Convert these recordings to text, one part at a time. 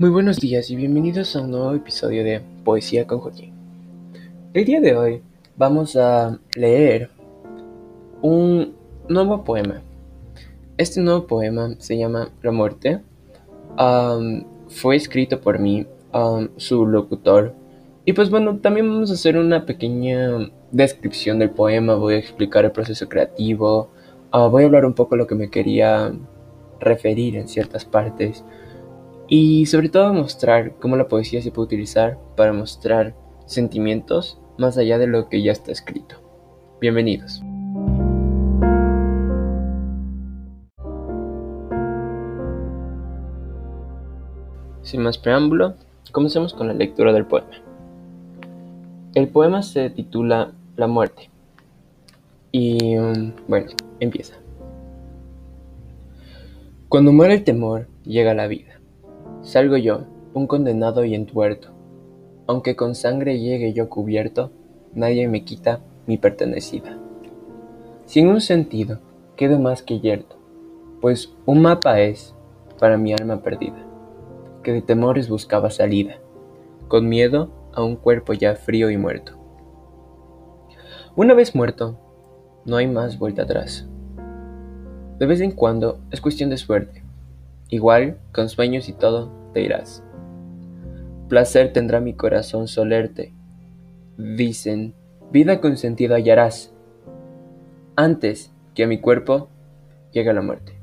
Muy buenos días y bienvenidos a un nuevo episodio de Poesía con Joaquín. El día de hoy vamos a leer un nuevo poema. Este nuevo poema se llama La muerte. fue escrito por mí, su locutor. Y pues bueno, también vamos a hacer una pequeña descripción del poema. Voy a explicar el proceso creativo. Ah, voy a hablar un poco de lo que me quería referir en ciertas partes y sobre todo mostrar cómo la poesía se puede utilizar para mostrar sentimientos más allá de lo que ya está escrito. Bienvenidos. Sin más preámbulo, comencemos con la lectura del poema. El poema se titula La muerte. Y um, bueno, empieza. Cuando muere el temor, llega la vida. Salgo yo, un condenado y entuerto. Aunque con sangre llegue yo cubierto, nadie me quita mi pertenecida. Sin un sentido, quedo más que yerto, pues un mapa es para mi alma perdida, que de temores buscaba salida, con miedo a un cuerpo ya frío y muerto. Una vez muerto, no hay más vuelta atrás. De vez en cuando es cuestión de suerte. Igual, con sueños y todo, te irás. Placer tendrá mi corazón solerte. Dicen, vida con sentido hallarás, antes que a mi cuerpo llegue la muerte.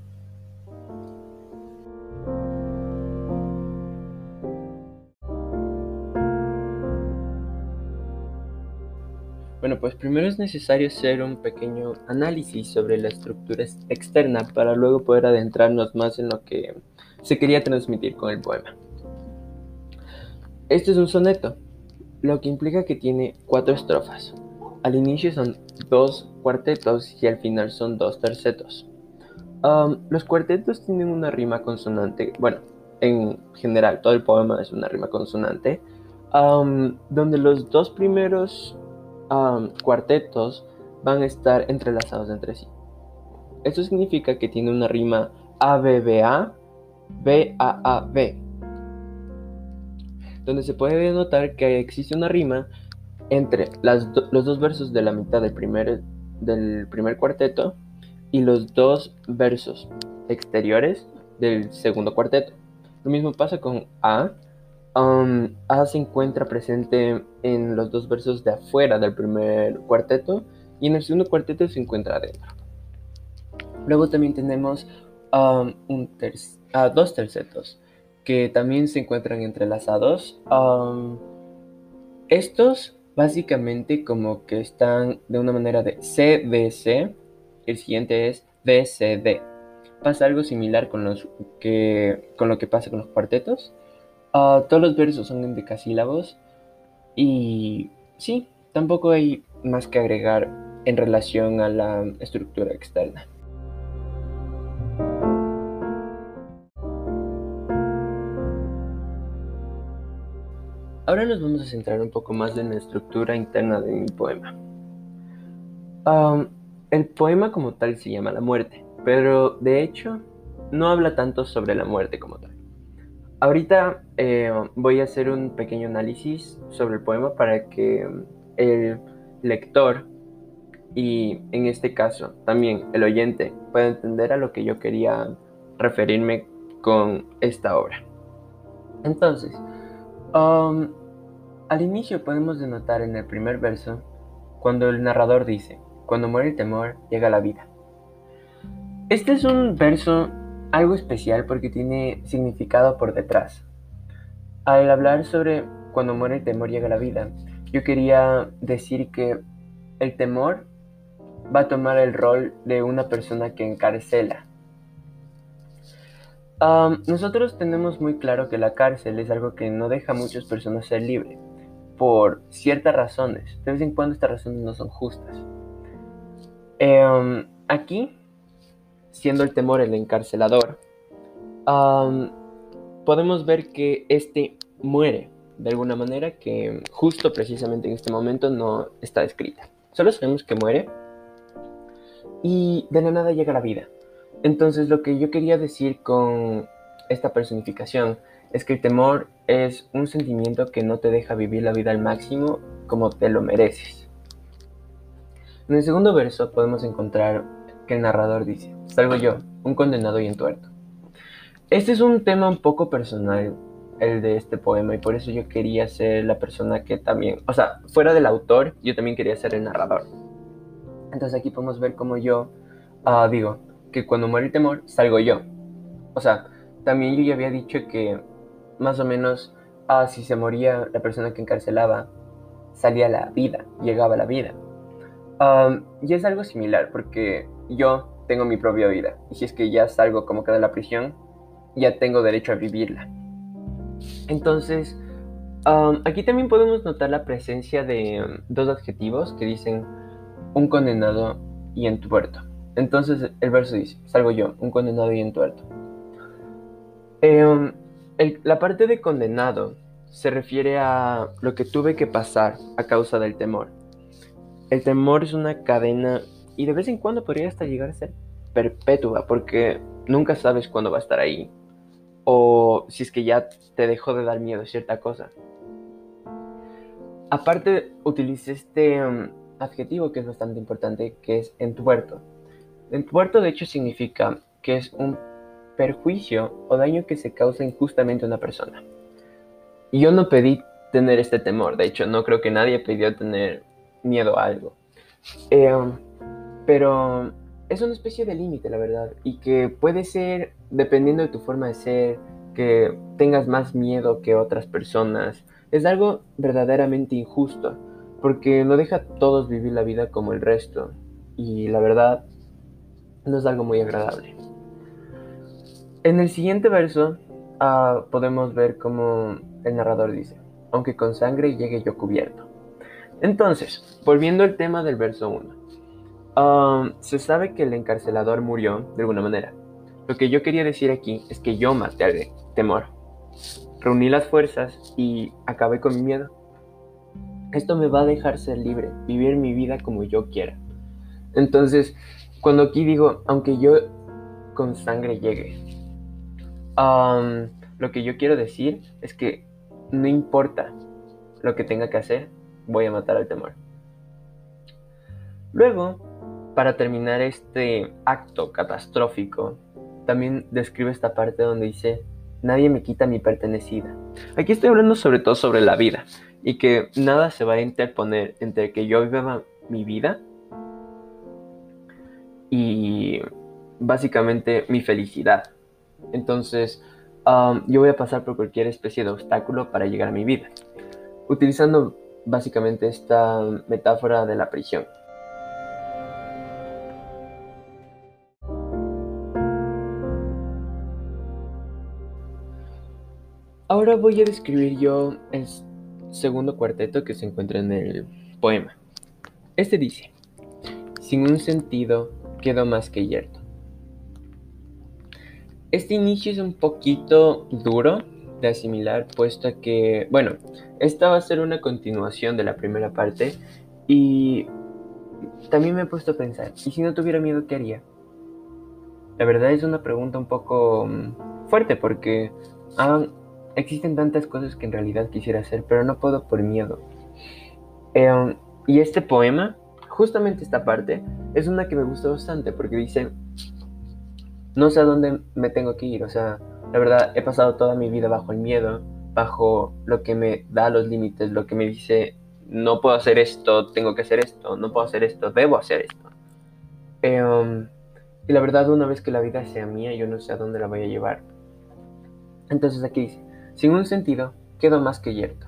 Bueno, pues primero es necesario hacer un pequeño análisis sobre la estructura externa para luego poder adentrarnos más en lo que se quería transmitir con el poema. Este es un soneto, lo que implica que tiene cuatro estrofas. Al inicio son dos cuartetos y al final son dos tercetos. Um, los cuartetos tienen una rima consonante, bueno, en general todo el poema es una rima consonante, um, donde los dos primeros um, cuartetos van a estar entrelazados entre sí. Esto significa que tiene una rima ABBA B-A-A-B, donde se puede notar que existe una rima entre los dos versos de la mitad del primer, del primer cuarteto y los dos versos exteriores del segundo cuarteto. Lo mismo pasa con A. Um, A se encuentra presente en los dos versos de afuera del primer cuarteto y en el segundo cuarteto se encuentra adentro. Luego también tenemos um, un tercer dos tercetos que también se encuentran entrelazados. estos básicamente como que están de una manera de C, el siguiente es D. Pasa algo similar con, los que, con lo que pasa con los cuartetos. Ah, todos los versos son en decasílabos y sí, tampoco hay más que agregar en relación a la estructura externa. Ahora nos vamos a centrar un poco más en la estructura interna de mi poema. el poema como tal se llama La muerte, pero de hecho no habla tanto sobre la muerte como tal. Ahorita eh, voy a hacer un pequeño análisis sobre el poema para que el lector y en este caso también el oyente pueda entender a lo que yo quería referirme con esta obra. Entonces, Um, al inicio podemos denotar en el primer verso cuando el narrador dice, cuando muere el temor, llega la vida. Este es un verso algo especial porque tiene significado por detrás. Al hablar sobre cuando muere el temor, llega la vida, yo quería decir que el temor va a tomar el rol de una persona que encarcela, nosotros tenemos muy claro que la cárcel es algo que no deja a muchas personas ser libres, por ciertas razones. De vez en cuando estas razones no son justas. Em, aquí, siendo el temor el encarcelador, podemos ver que este muere de alguna manera que justo precisamente en este momento no está escrita. Solo sabemos que muere y de la nada llega la vida. Entonces lo que yo quería decir con esta personificación es que el temor es un sentimiento que no te deja vivir la vida al máximo como te lo mereces. En el segundo verso podemos encontrar que el narrador dice, salgo yo, un condenado y entuerto. Este es un tema un poco personal, el de este poema, y por eso yo quería ser la persona que también, o sea, fuera del autor, yo también quería ser el narrador. Entonces aquí podemos ver cómo yo ah, digo que cuando muere el temor, salgo yo. O sea, también yo ya había dicho que más o menos ah, si se moría la persona que encarcelaba, salía la vida, llegaba la vida. y es algo similar porque yo tengo mi propia vida y si es que ya salgo como que de la prisión, ya tengo derecho a vivirla. Entonces, aquí también podemos notar la presencia de dos adjetivos que dicen un condenado y entuerto. Entonces el verso dice, salgo yo, un condenado y entuerto. Eh, la parte de condenado se refiere a lo que tuve que pasar a causa del temor. El temor es una cadena y de vez en cuando podría hasta llegar a ser perpetua porque nunca sabes cuándo va a estar ahí o si es que ya te dejó de dar miedo cierta cosa. Aparte, utilice este um, adjetivo que es bastante importante, que es entuerto. Entuerto de hecho significa que es un perjuicio o daño que se causa injustamente a una persona. Y yo no pedí tener este temor, de hecho no creo que nadie pidió tener miedo a algo. Eh, pero es una especie de límite, la verdad, y que puede ser, dependiendo de tu forma de ser, que tengas más miedo que otras personas. Es algo verdaderamente injusto, porque no deja a todos vivir la vida como el resto, y la verdad no es algo muy agradable. En el siguiente verso ah, podemos ver como el narrador dice, aunque con sangre llegue yo cubierto. Entonces, volviendo al tema del verso 1, ah, se sabe que el encarcelador murió de alguna manera. Lo que yo quería decir aquí es que yo maté al temor. Reuní las fuerzas y acabé con mi miedo. Esto me va a dejar ser libre, vivir mi vida como yo quiera. Entonces, cuando aquí digo, aunque yo con sangre llegue, lo que yo quiero decir es que no importa lo que tenga que hacer, voy a matar al temor. Luego, para terminar este acto catastrófico, también describe esta parte donde dice, nadie me quita mi pertenecida. Aquí estoy hablando sobre todo sobre la vida y que nada se va a interponer entre que yo viva mi vida y básicamente mi felicidad. Entonces, yo voy a pasar por cualquier especie de obstáculo para llegar a mi vida, utilizando básicamente esta metáfora de la prisión. Ahora voy a describir yo el segundo cuarteto que se encuentra en el poema. Este dice, sin un sentido quedo más que yerto este inicio es un poquito duro de asimilar, puesto que, bueno, esta va a ser una continuación de la primera parte y también me he puesto a pensar, ¿y si no tuviera miedo, qué haría? La verdad es una pregunta un poco mm, fuerte porque ah, existen tantas cosas que en realidad quisiera hacer, pero no puedo por miedo. Em, y este poema, justamente esta parte, es una que me gusta bastante porque dice, no sé a dónde me tengo que ir. O sea, la verdad, he pasado toda mi vida bajo el miedo, bajo lo que me da los límites, lo que me dice, no puedo hacer esto, tengo que hacer esto, no puedo hacer esto, debo hacer esto. Em, y la verdad, una vez que la vida sea mía, yo no sé a dónde la voy a llevar. Entonces aquí dice, sin un sentido, quedo más que yerto.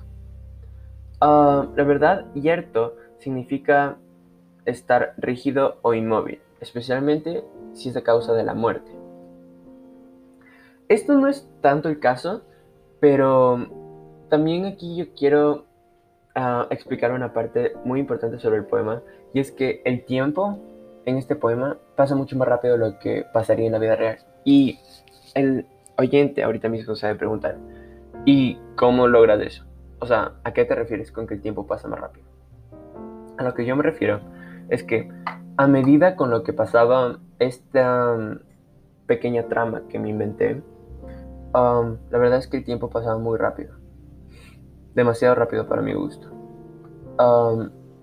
Ah, la verdad, yerto significa estar rígido o inmóvil, especialmente si es a causa de la muerte. Esto no es tanto el caso, pero también aquí yo quiero ah, explicar una parte muy importante sobre el poema, y es que el tiempo en este poema pasa mucho más rápido de lo que pasaría en la vida real. Y el oyente ahorita mismo se preguntar, ¿y cómo logras eso? O sea, ¿a qué te refieres con que el tiempo pasa más rápido? A lo que yo me refiero es que a medida con lo que pasaba esta pequeña trama que me inventé, la verdad es que el tiempo pasaba muy rápido. Demasiado rápido para mi gusto.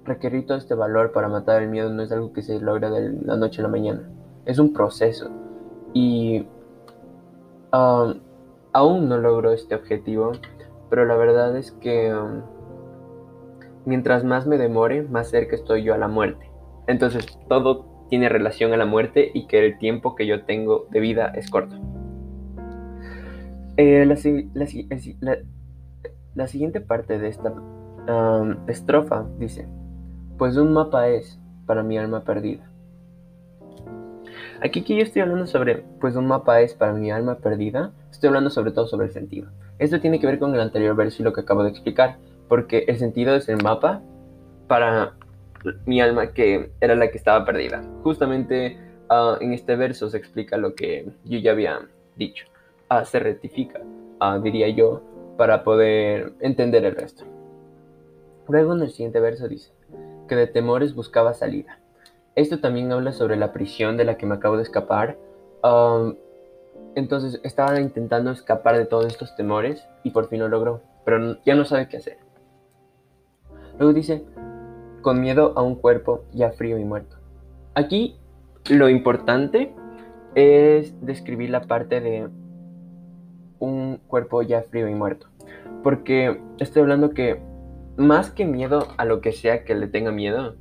requerir todo este valor para matar el miedo no es algo que se logra de la noche a la mañana. Es un proceso. Y aún no logro este objetivo, pero la verdad es que mientras más me demore, más cerca estoy yo a la muerte. Entonces todo tiene relación a la muerte y que el tiempo que yo tengo de vida es corto. Eh, la, siguiente parte de esta estrofa dice, pues un mapa es para mi alma perdida. Aquí que yo estoy hablando sobre, pues un mapa es para mi alma perdida, estoy hablando sobre todo sobre el sentido. Esto tiene que ver con el anterior verso y lo que acabo de explicar, porque el sentido es el mapa para mi alma que era la que estaba perdida. Justamente ah, en este verso se explica lo que yo ya había dicho. Ah, se rectifica, ah, diría yo, para poder entender el resto. Luego en el siguiente verso dice que de temores buscaba salida. Esto también habla sobre la prisión de la que me acabo de escapar. entonces estaba intentando escapar de todos estos temores y por fin lo logró, pero ya no sabe qué hacer. Luego dice, con miedo a un cuerpo ya frío y muerto. Aquí lo importante es describir la parte de un cuerpo ya frío y muerto. Porque estoy hablando que más que miedo a lo que sea que le tenga miedo,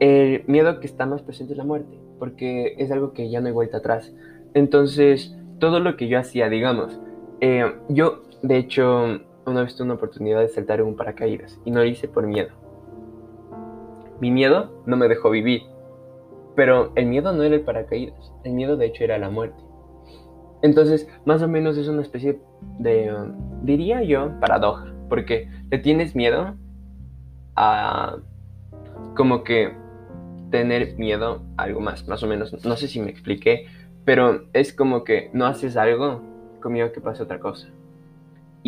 el miedo que está más presente es la muerte, porque es algo que ya no hay vuelta atrás. Entonces, todo lo que yo hacía, digamos, eh, yo de hecho una vez tuve una oportunidad de saltar en un paracaídas y no lo hice por miedo. Mi miedo no me dejó vivir, pero el miedo no era el paracaídas, el miedo de hecho era la muerte. Entonces, más o menos es una especie de, diría yo, paradoja, porque le tienes miedo a como que tener miedo a algo más, más o menos. No sé si me expliqué, pero es como que no haces algo con miedo que pase otra cosa.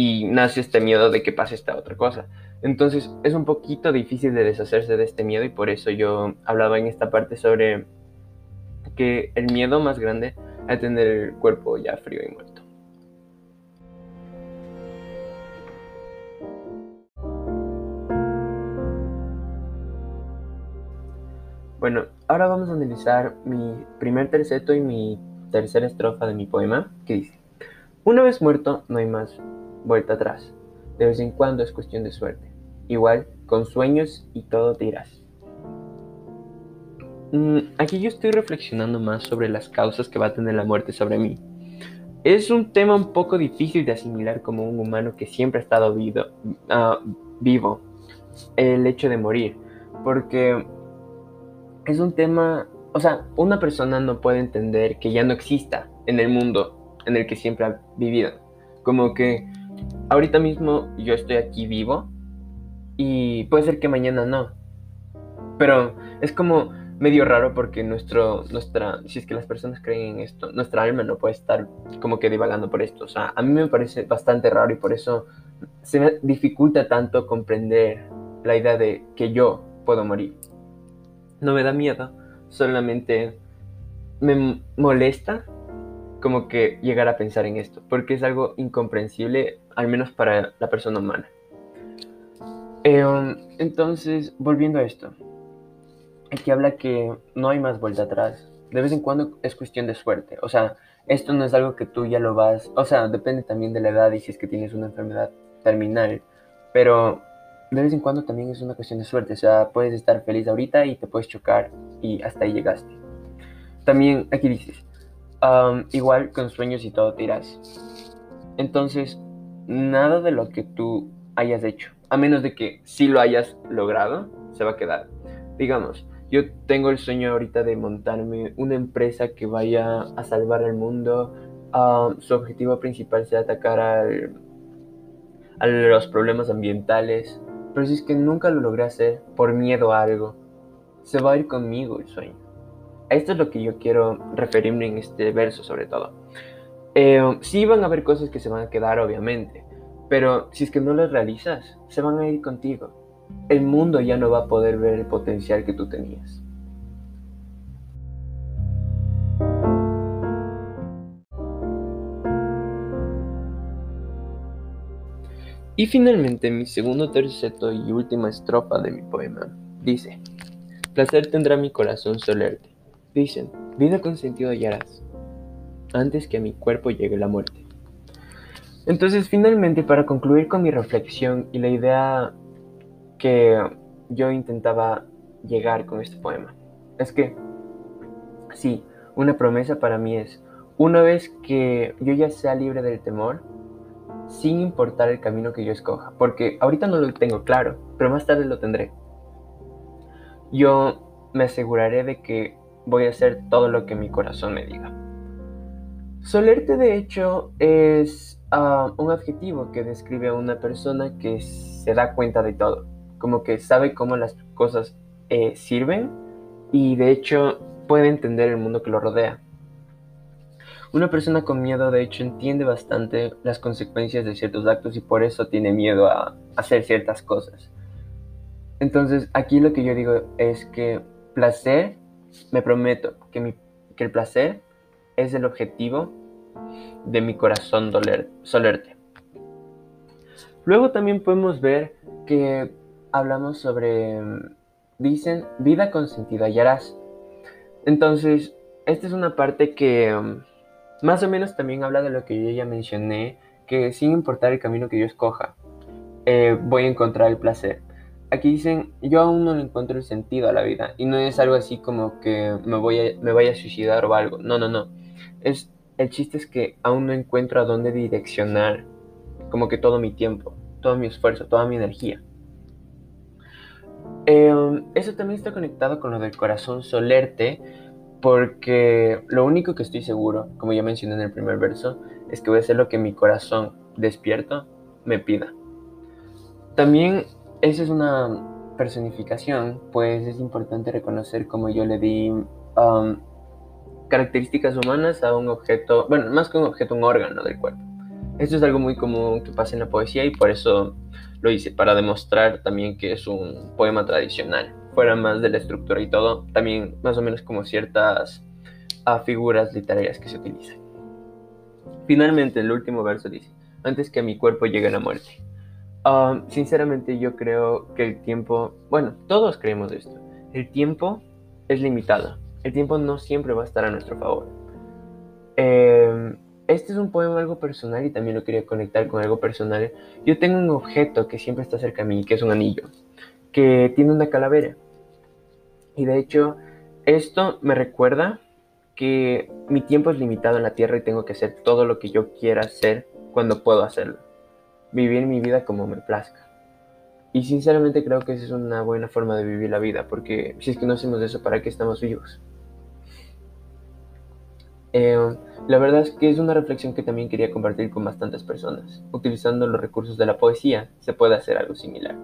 Y nace este miedo de que pase esta otra cosa. Entonces es un poquito difícil de deshacerse de este miedo y por eso yo hablaba en esta parte sobre que el miedo más grande a tener el cuerpo ya frío y muerto. Bueno, ahora vamos a analizar mi primer terceto y mi tercera estrofa de mi poema, que dice, Una vez muerto no hay más vuelta atrás, de vez en cuando es cuestión de suerte, igual con sueños y todo te irás. Mm, aquí yo estoy reflexionando más sobre las causas que va a tener la muerte sobre mí. Es un tema un poco difícil de asimilar como un humano que siempre ha estado vivo, ah, vivo el hecho de morir, porque es un tema, o sea, una persona no puede entender que ya no exista en el mundo en el que siempre ha vivido. Como que ahorita mismo yo estoy aquí vivo y puede ser que mañana no. Pero es como medio raro porque nuestro, nuestra, si es que las personas creen en esto, nuestra alma no puede estar como que divagando por esto. O sea, a mí me parece bastante raro y por eso se me dificulta tanto comprender la idea de que yo puedo morir. No me da miedo, solamente me molesta como que llegar a pensar en esto, porque es algo incomprensible, al menos para la persona humana. Eh, um, entonces, volviendo a esto, Aquí habla que no hay más vuelta atrás. De vez en cuando es cuestión de suerte. O sea, esto no es algo que tú ya lo vas. O sea, depende también de la edad y si es que tienes una enfermedad terminal. Pero de vez en cuando también es una cuestión de suerte. O sea, puedes estar feliz ahorita y te puedes chocar y hasta ahí llegaste. También aquí dices, um, igual con sueños y todo te irás. Entonces, nada de lo que tú hayas hecho, a menos de que sí lo hayas logrado, se va a quedar. Digamos, yo tengo el sueño ahorita de montarme una empresa que vaya a salvar al mundo. Ah, su objetivo principal sea atacar al, a los problemas ambientales. Pero si es que nunca lo logré hacer por miedo a algo, se va a ir conmigo el sueño. Esto es lo que yo quiero referirme en este verso sobre todo. Eh, sí van a haber cosas que se van a quedar, obviamente, pero si es que no las realizas, se van a ir contigo. El mundo ya no va a poder ver el potencial que tú tenías. Y finalmente, mi segundo terceto y última estrofa de mi poema dice: Placer tendrá mi corazón solerte. Dicen, vida con sentido hallarás antes que a mi cuerpo llegue la muerte. Entonces finalmente para concluir con mi reflexión y la idea que yo intentaba llegar con este poema, es que sí, una promesa para mí es, una vez que yo ya sea libre del temor, sin importar el camino que yo escoja, porque ahorita no lo tengo claro, pero más tarde lo tendré. Yo me aseguraré de que voy a hacer todo lo que mi corazón me diga. Solerte de hecho es ah, un adjetivo que describe a una persona que se da cuenta de todo, como que sabe cómo las cosas eh, sirven y de hecho puede entender el mundo que lo rodea. Una persona con miedo de hecho entiende bastante las consecuencias de ciertos actos y por eso tiene miedo a hacer ciertas cosas. Entonces aquí lo que yo digo es que placer, me prometo que, que el placer es el objetivo de mi corazón doler, solerte. Luego también podemos ver que hablamos sobre, dicen, vida consentida hallarás. Entonces, esta es una parte que más o menos también habla de lo que yo ya mencioné, que sin importar el camino que yo escoja, eh, voy a encontrar el placer. Aquí dicen, yo aún no le encuentro el sentido a la vida y no es algo así como que me, voy a, me vaya a suicidar o algo. No, no, no. Es, el chiste es que aún no encuentro a dónde direccionar como que todo mi tiempo, todo mi esfuerzo, toda mi energía. Em, eso también está conectado con lo del corazón solerte, porque lo único que estoy seguro, como ya mencioné en el primer verso, es que voy a hacer lo que mi corazón despierto me pida. También esa es una personificación, pues es importante reconocer cómo yo le di características humanas a un objeto, bueno, más que un objeto, un órgano del cuerpo. Esto es algo muy común que pasa en la poesía y por eso lo hice, para demostrar también que es un poema tradicional fuera más de la estructura y todo, también más o menos como ciertas uh, figuras literarias que se utilizan. Finalmente, el último verso dice, antes que a mi cuerpo llegue la muerte. Ah, sinceramente yo creo que el tiempo, bueno, todos creemos esto, el tiempo es limitado, el tiempo no siempre va a estar a nuestro favor. Eh, este es un poema algo personal y también lo quería conectar con algo personal. Yo tengo un objeto que siempre está cerca a mí, que es un anillo, que tiene una calavera. Y de hecho, esto me recuerda que mi tiempo es limitado en la Tierra y tengo que hacer todo lo que yo quiera hacer cuando puedo hacerlo. Vivir mi vida como me plazca. Y sinceramente creo que esa es una buena forma de vivir la vida, porque si es que no hacemos eso, ¿para qué estamos vivos? Eh, la verdad es que es una reflexión que también quería compartir con bastantes personas. Utilizando los recursos de la poesía, se puede hacer algo similar.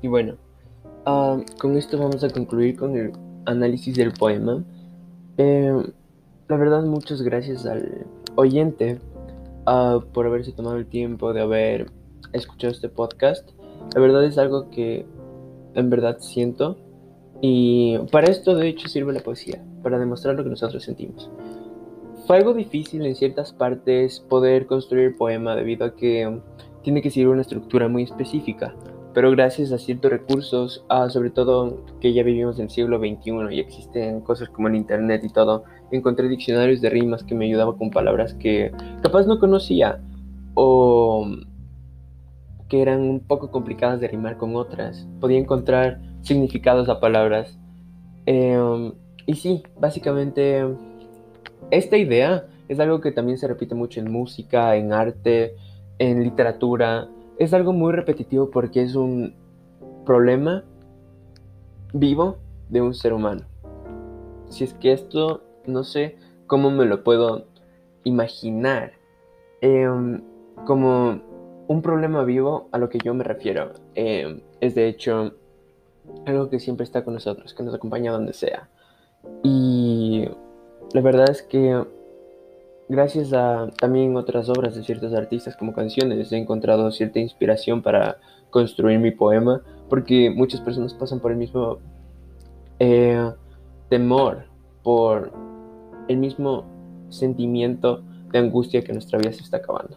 Y bueno, ah, con esto vamos a concluir con el análisis del poema. Eh, la verdad, muchas gracias al oyente ah, por haberse tomado el tiempo de haber escuchado este podcast. La verdad es algo que en verdad siento. Y para esto de hecho sirve la poesía, para demostrar lo que nosotros sentimos. Fue algo difícil en ciertas partes poder construir poema debido a que tiene que seguir una estructura muy específica pero gracias a ciertos recursos, sobre todo que ya vivimos en el siglo XXI y existen cosas como el Internet y todo, encontré diccionarios de rimas que me ayudaban con palabras que capaz no conocía o que eran un poco complicadas de rimar con otras. Podía encontrar significados a palabras. Em, y sí, básicamente esta idea es algo que también se repite mucho en música, en arte, en literatura es algo muy repetitivo porque es un problema vivo de un ser humano. Si es que esto no sé cómo me lo puedo imaginar em, como un problema vivo a lo que yo me refiero. Em, es de hecho algo que siempre está con nosotros, que nos acompaña donde sea. Y la verdad es que gracias a también otras obras de ciertos artistas como canciones, he encontrado cierta inspiración para construir mi poema, porque muchas personas pasan por el mismo eh, temor por el mismo sentimiento de angustia que nuestra vida se está acabando.